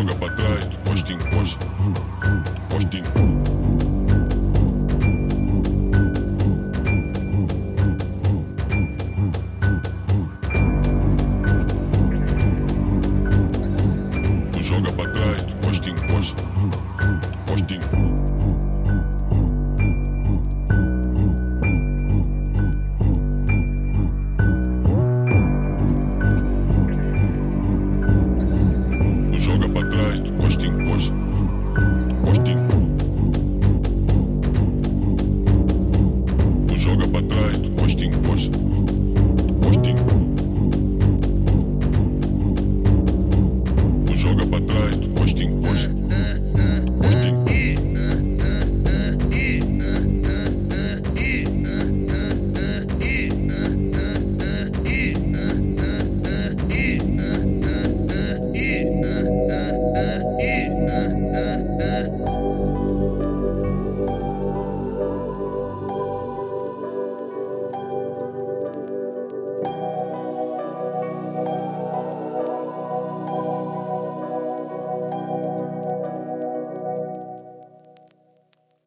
joga pra trás, do costa em costa, do costa em costa. joga pra trás, tu costa em costa, tu costa em costa. pra trás, de costa em costa.